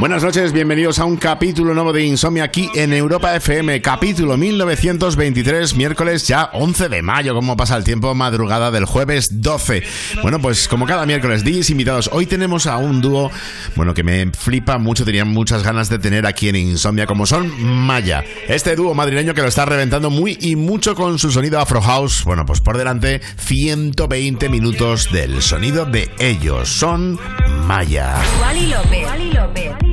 Buenas noches, bienvenidos a un capítulo nuevo de Insomnia aquí en Europa FM, capítulo 1923, miércoles ya 11 de mayo, como pasa el tiempo, madrugada del jueves 12. Bueno, pues como cada miércoles, DJs invitados, hoy tenemos a un dúo, bueno, que me flipa mucho, tenía muchas ganas de tener aquí en Insomnia, como son Maya. Este dúo madrileño que lo está reventando muy y mucho con su sonido Afro House, bueno, pues por delante 120 minutos del sonido de ellos, son Maya.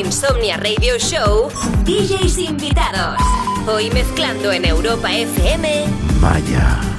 Insomnia Radio Show, DJs invitados. Hoy mezclando en Europa FM, Maya.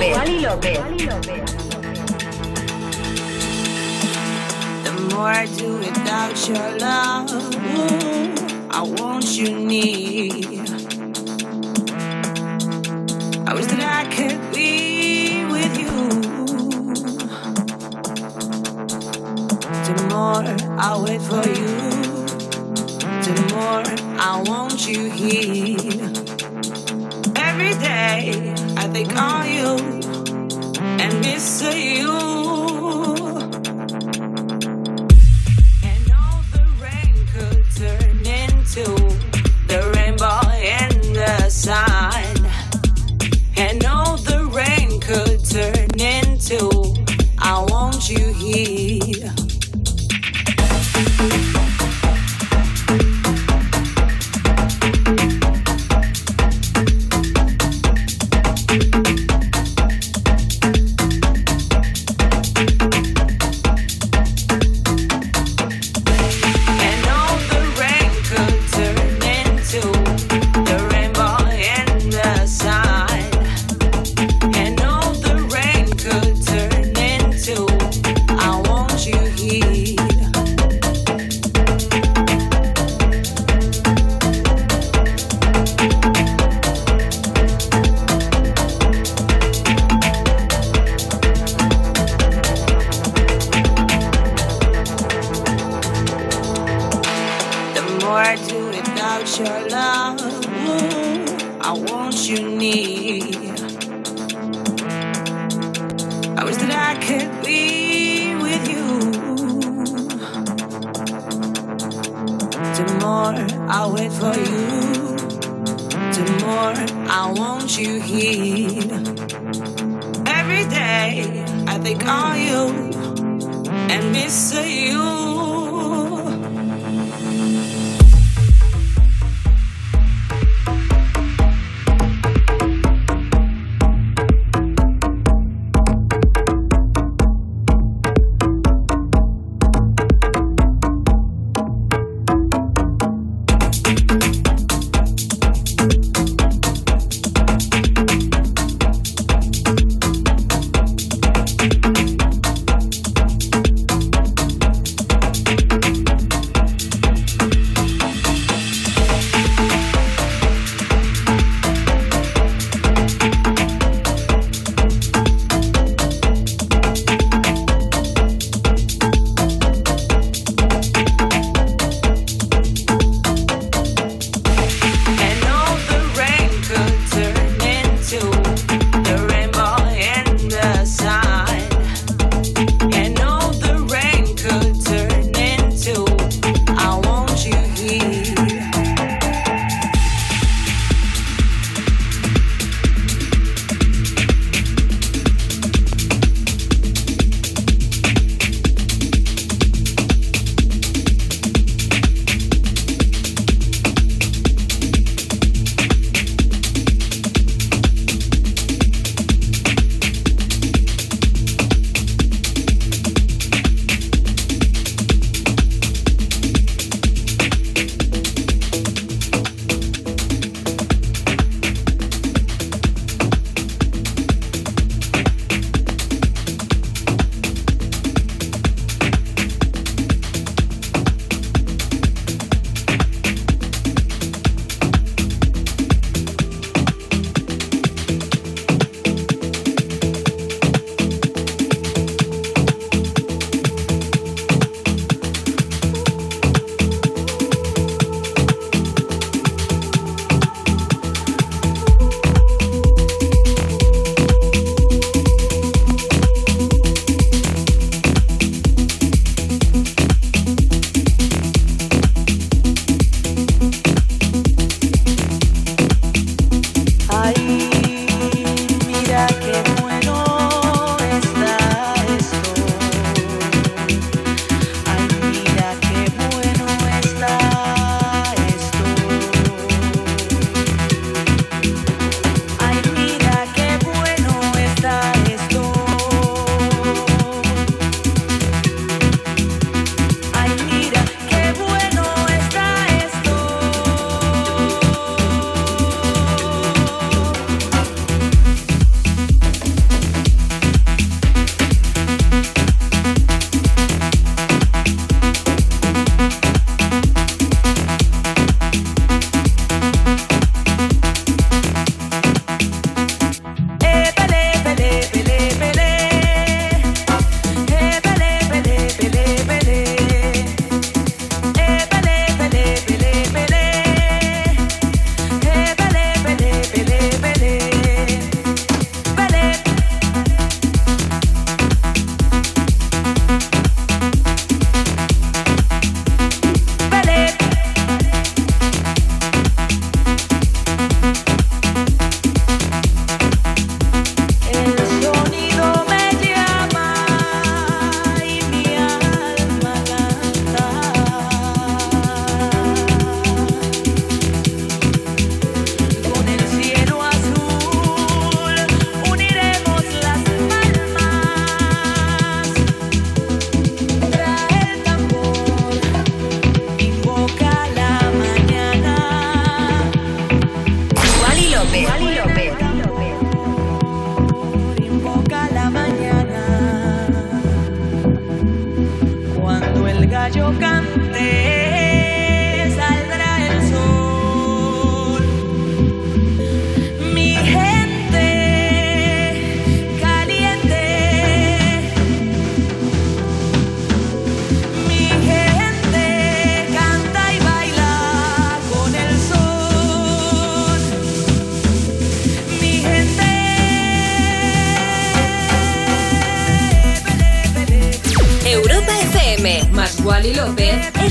López. Wally López. The more I do without your love, I want you near. I wish that I could be with you. The more I wait for you, the more I want you here every day they call you and miss you.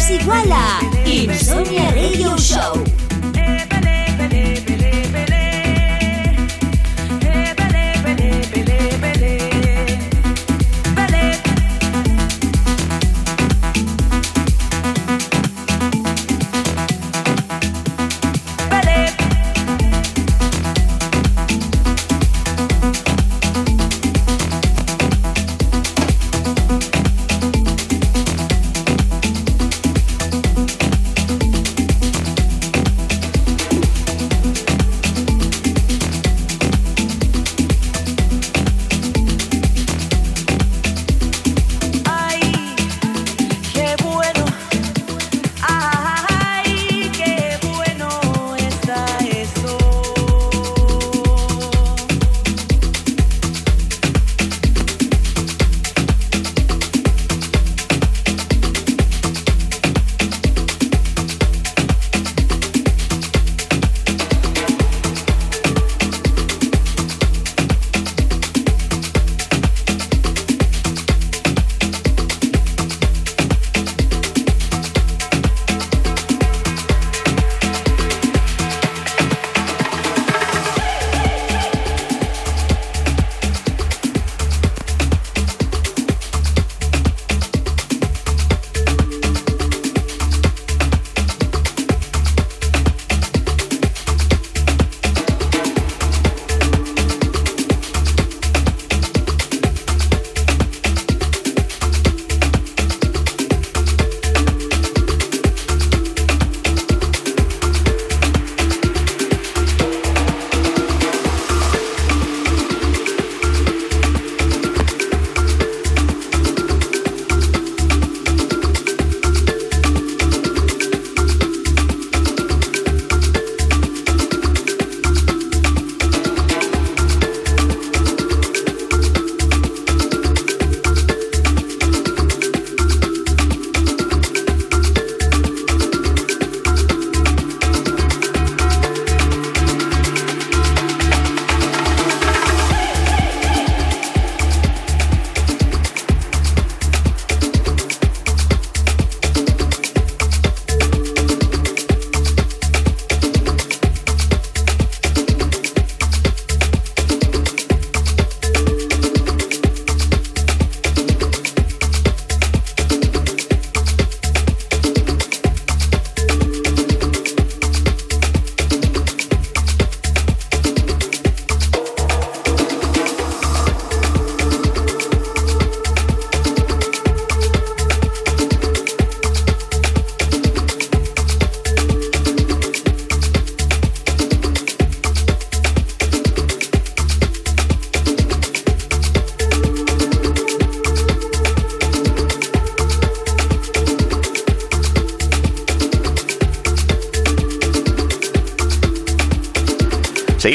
Igual a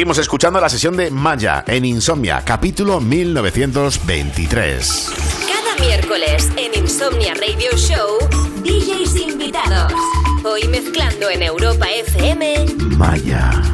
Seguimos escuchando la sesión de Maya en Insomnia, capítulo 1923. Cada miércoles en Insomnia Radio Show, DJs invitados. Hoy mezclando en Europa FM, Maya.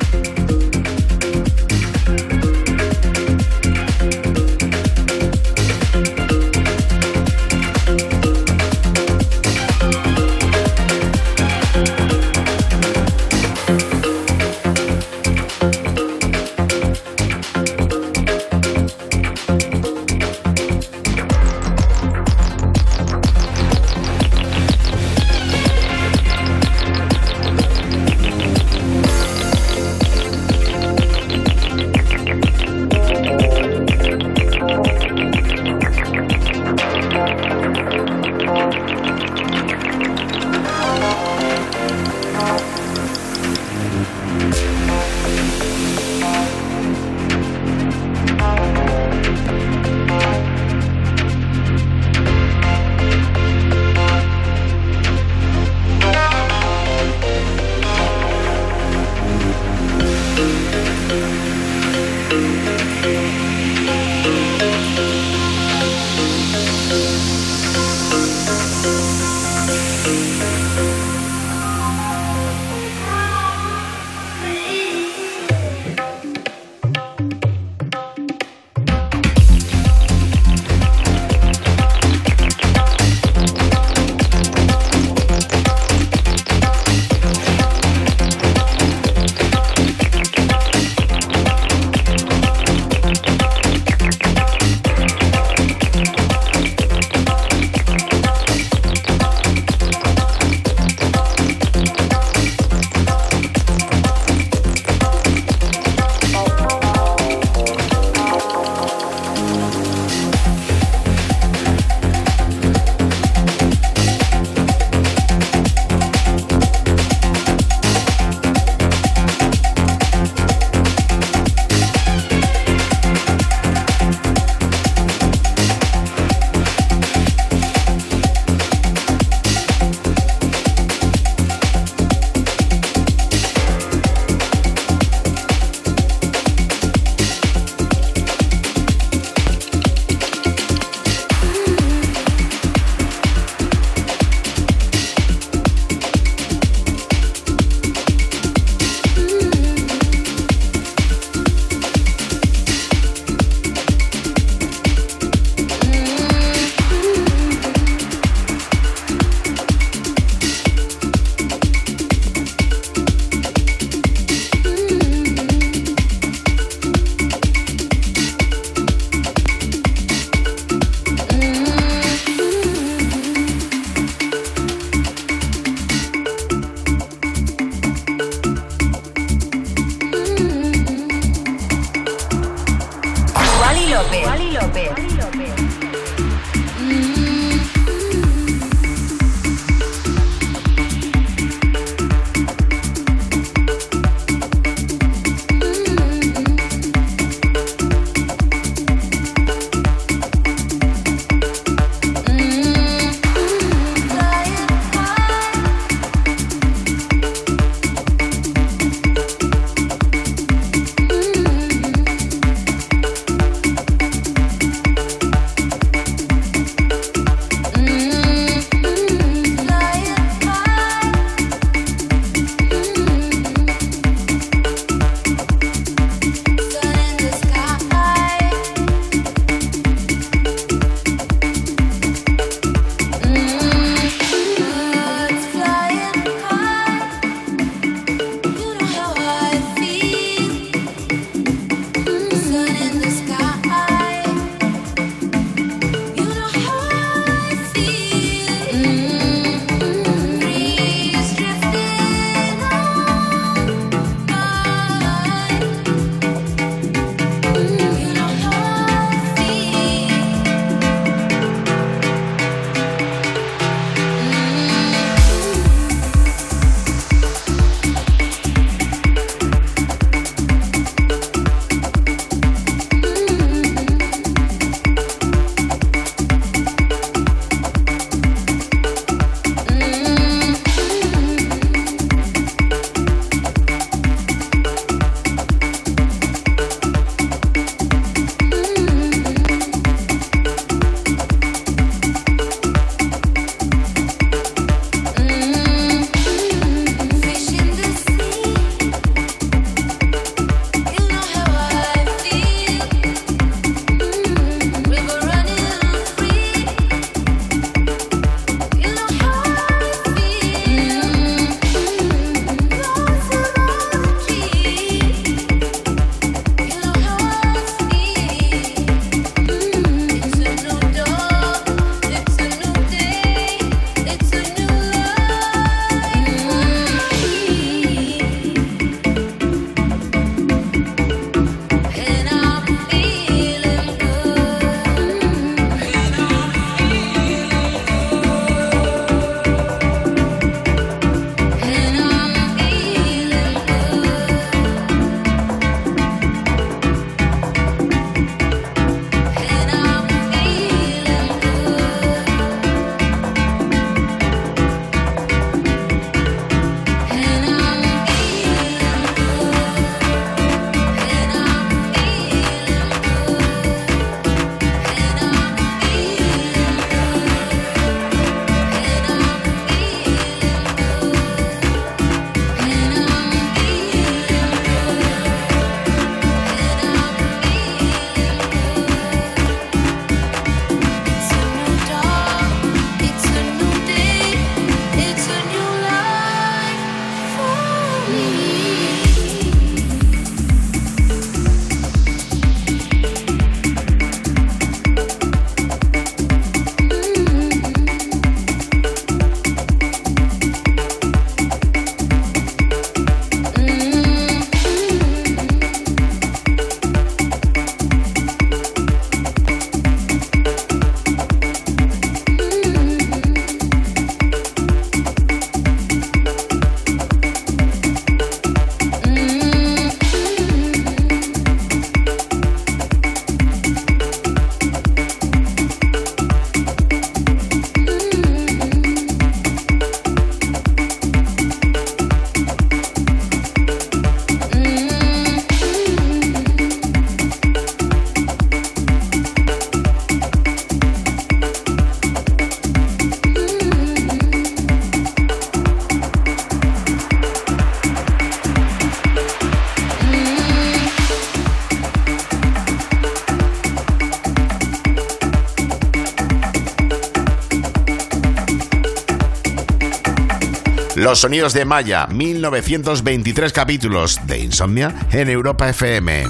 Los sonidos de Maya, 1923 capítulos de Insomnia en Europa FM.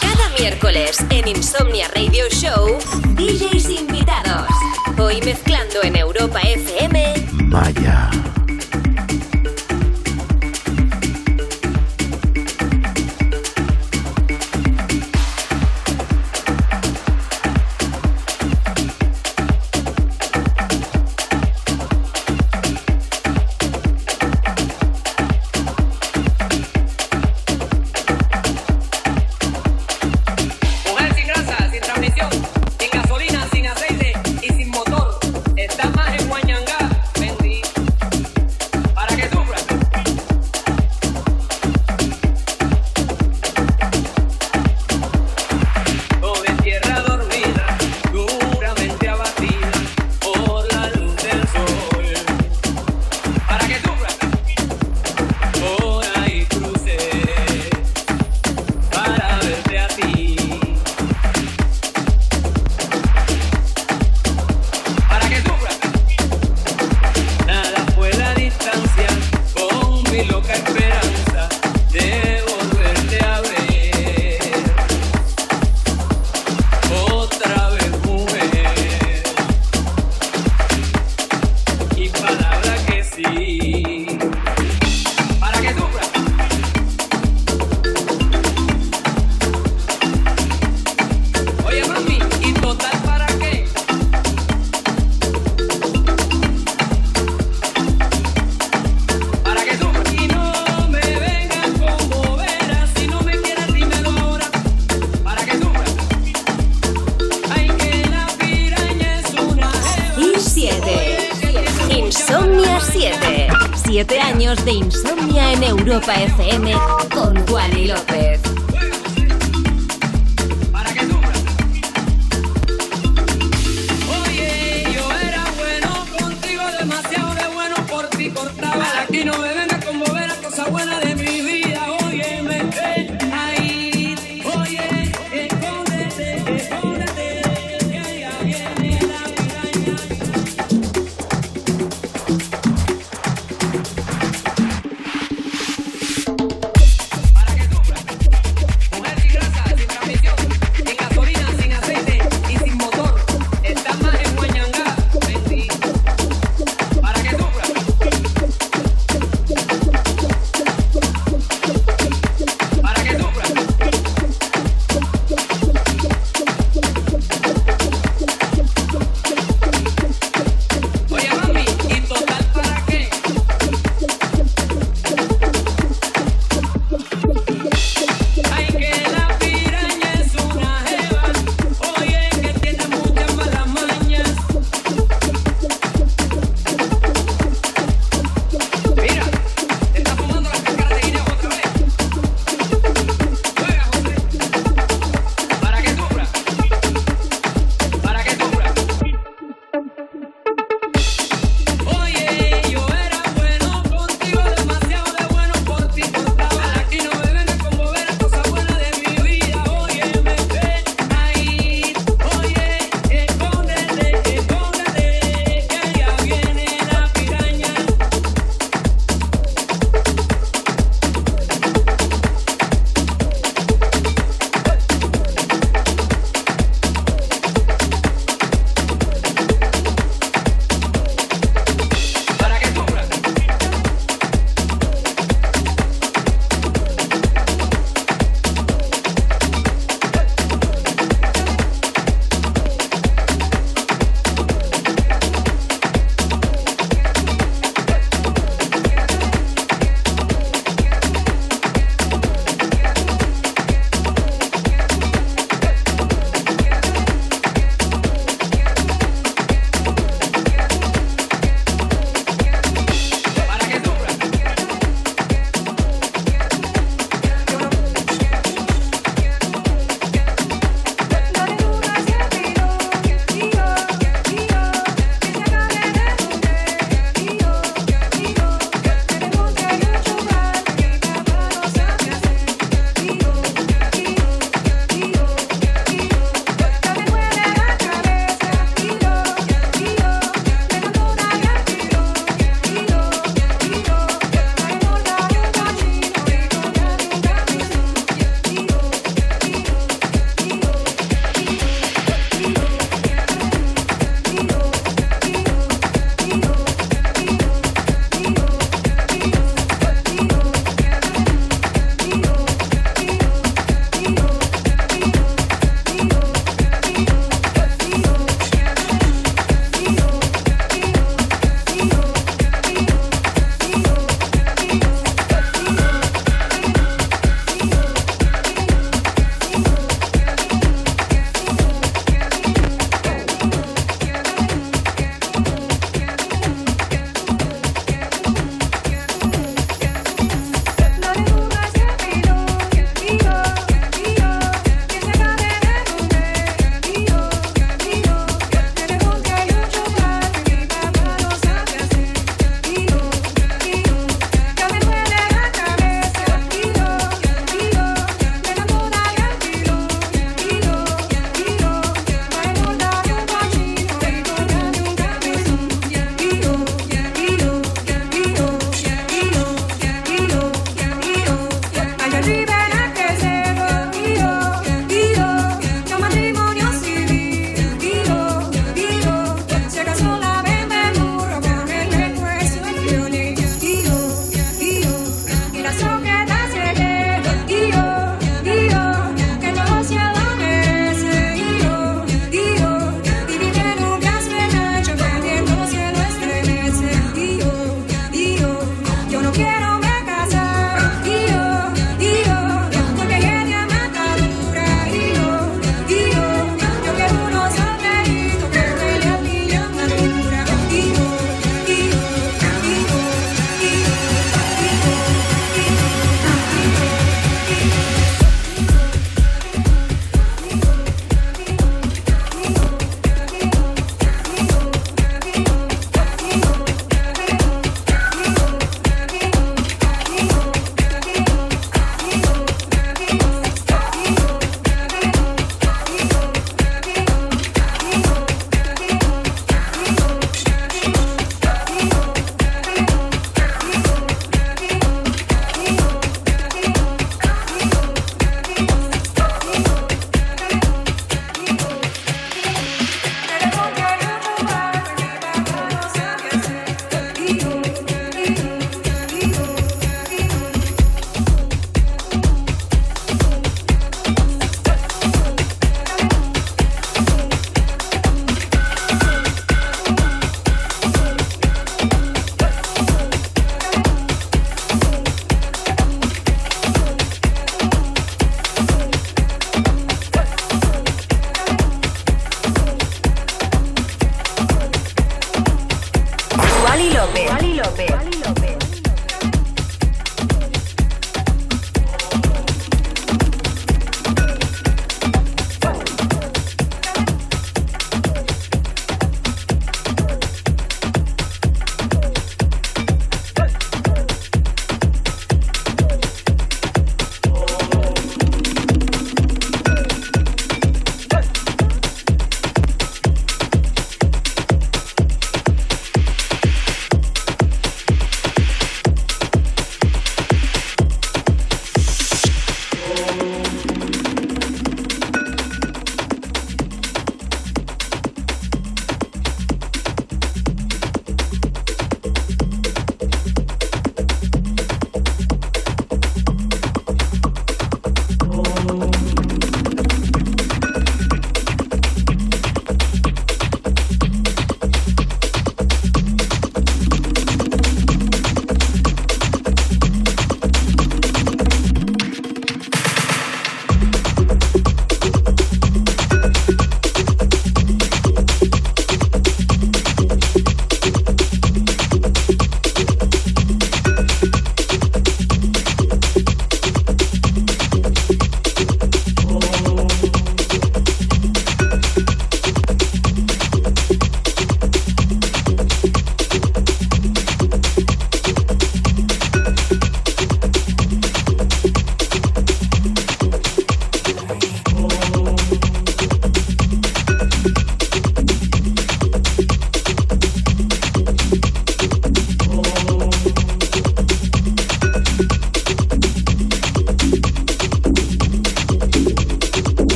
Cada miércoles en Insomnia Radio Show, DJs invitados. Hoy mezclando en Europa FM. Maya.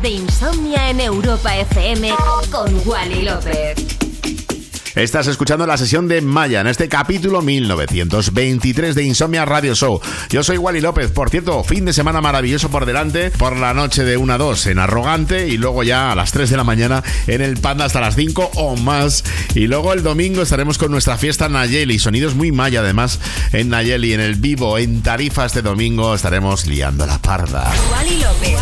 De insomnia en Europa FM con Wally López. Estás escuchando la sesión de Maya en este capítulo 1923 de Insomnia Radio Show. Yo soy Wally López. Por cierto, fin de semana maravilloso por delante. Por la noche de 1 a 2 en Arrogante y luego ya a las 3 de la mañana en el Panda hasta las 5 o más. Y luego el domingo estaremos con nuestra fiesta Nayeli. Sonidos muy Maya además en Nayeli, en el vivo, en Tarifa este domingo estaremos liando la parda. Wally López.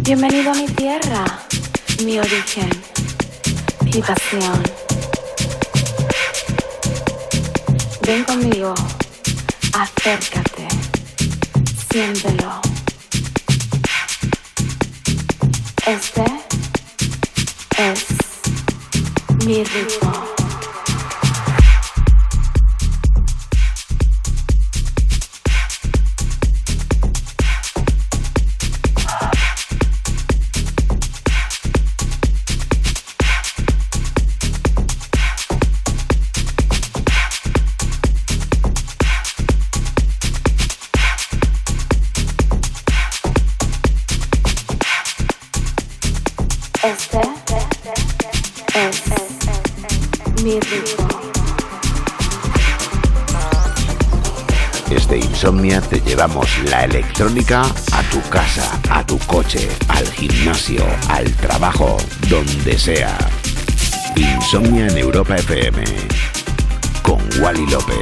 Bienvenido a mi tierra, mi origen, mi pasión. Sea. Insomnia en Europa FM con Wally López.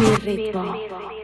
mi ritmo.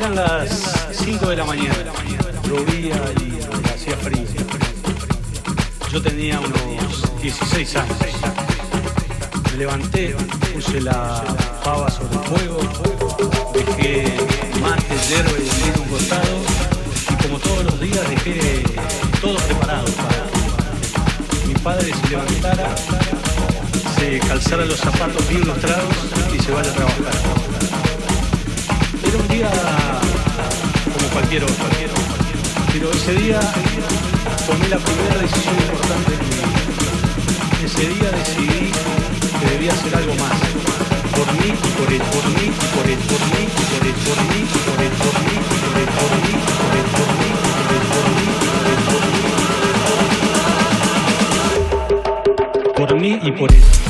Eran las 5 de la mañana, llovía y hacía frío. Yo tenía unos 16 años. Me levanté, puse la pava sobre el fuego, dejé mate, hierba y vino un costado y como todos los días dejé todo preparado para que mi padre se levantara, se calzara los zapatos bien lustrados y se vaya a trabajar. Era un día cualquier otro, pero ese día tomé la primera decisión importante de mi vida. Ese día decidí que debía hacer algo más. Por mí y por él, por mí y por él, por mí y por él, por mí y por él, por mí y por él, por mí por por mí y por él, por mí por él, por mí y por él.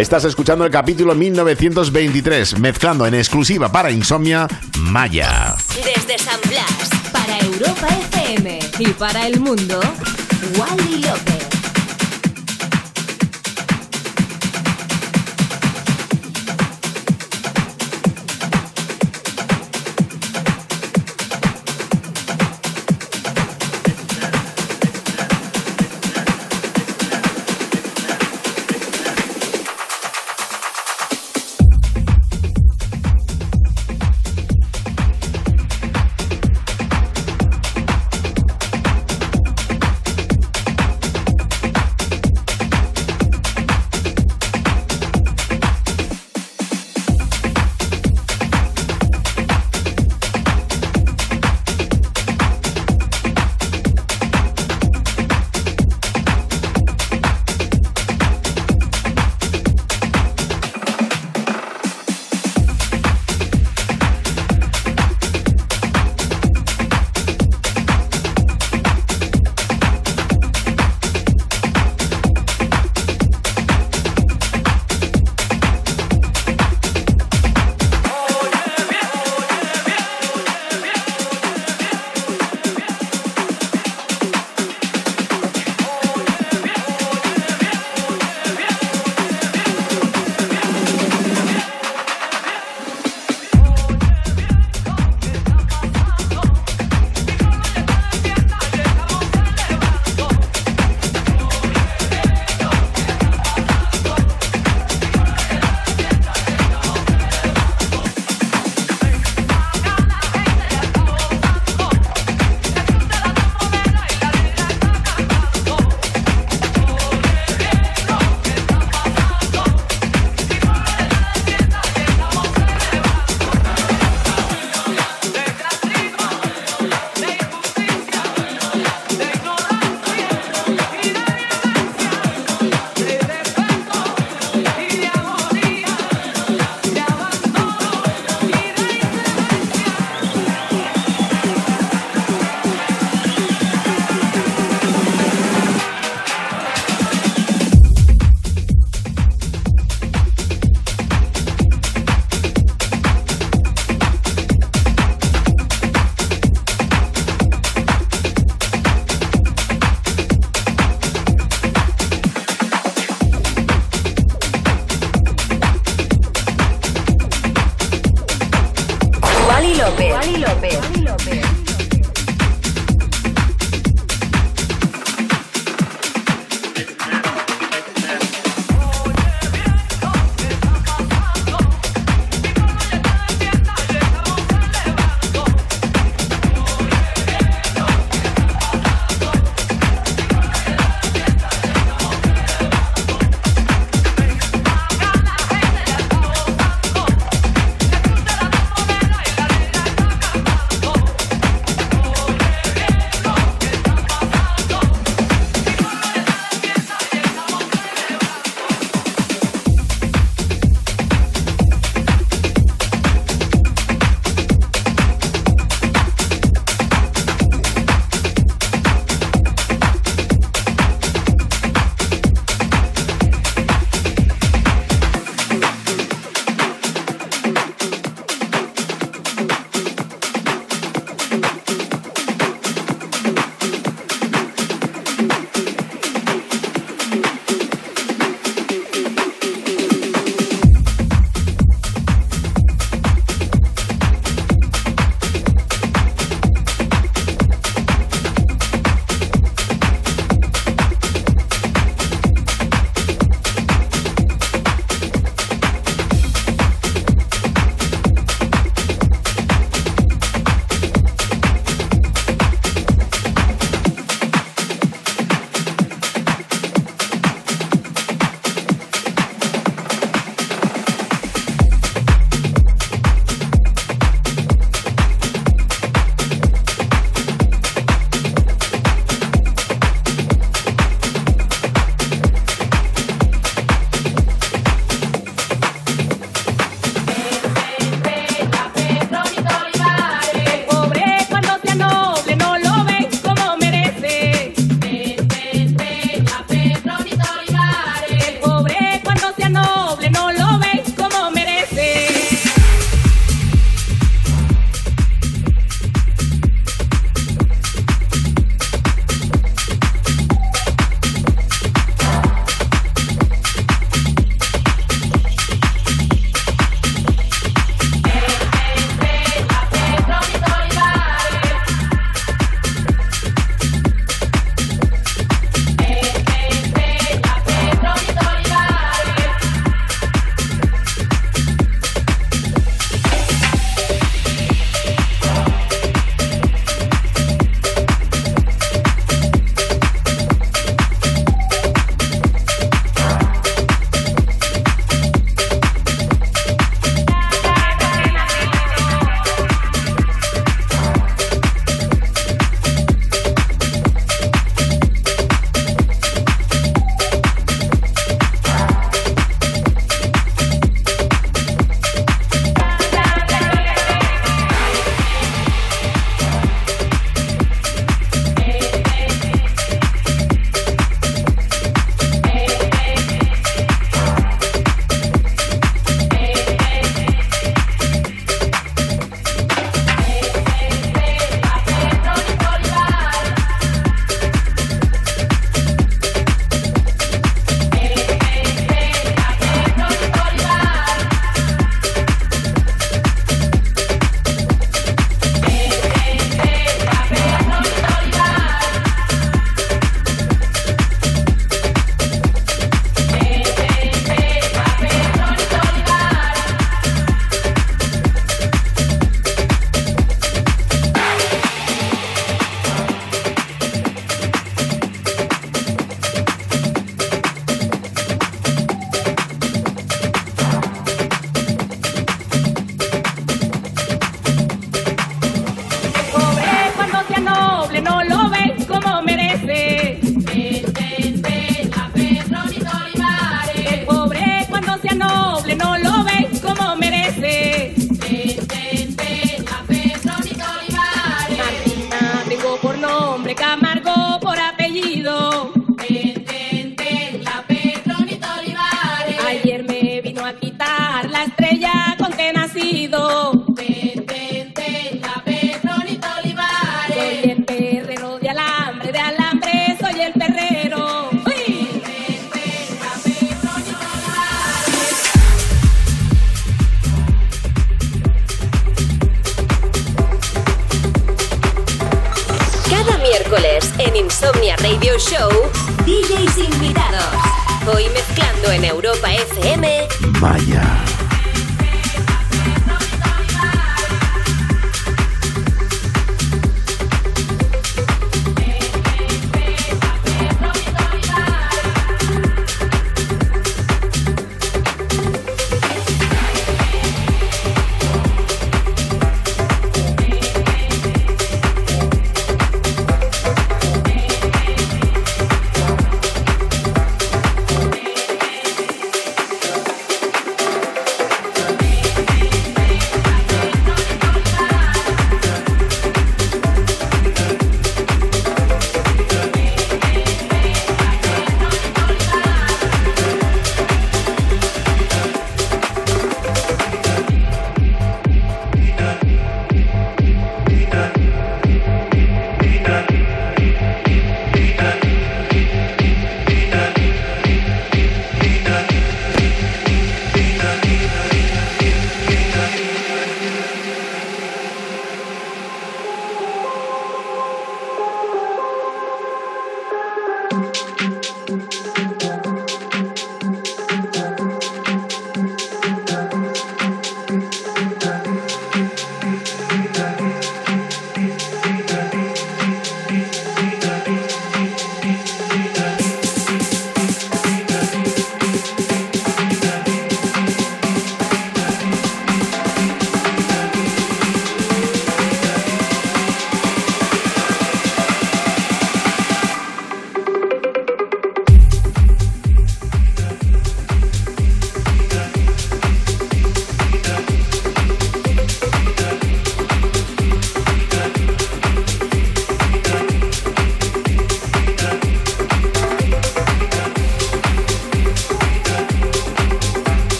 Estás escuchando el capítulo 1923, mezclando en exclusiva para Insomnia Maya. Desde San Blas, para Europa FM y para el mundo, Wally López.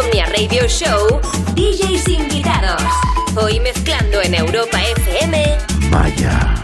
Insomnia Radio Show, DJs invitados. Hoy mezclando en Europa FM. Maya.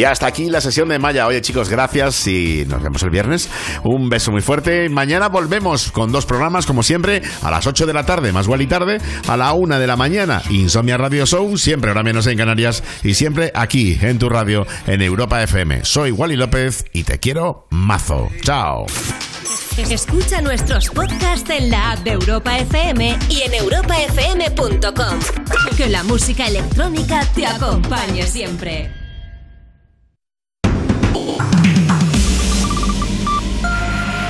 Y hasta aquí la sesión de Maya. Oye, chicos, gracias y nos vemos el viernes. Un beso muy fuerte. Mañana volvemos con dos programas, como siempre, a las 8 de la tarde, más igual y tarde, a la 1 de la mañana, Insomnia Radio Show, siempre ahora menos en Canarias y siempre aquí en tu radio en Europa FM. Soy Wally López y te quiero mazo. Chao. Escucha nuestros podcasts en la app de Europa FM y en europafm.com. Que la música electrónica te acompañe siempre.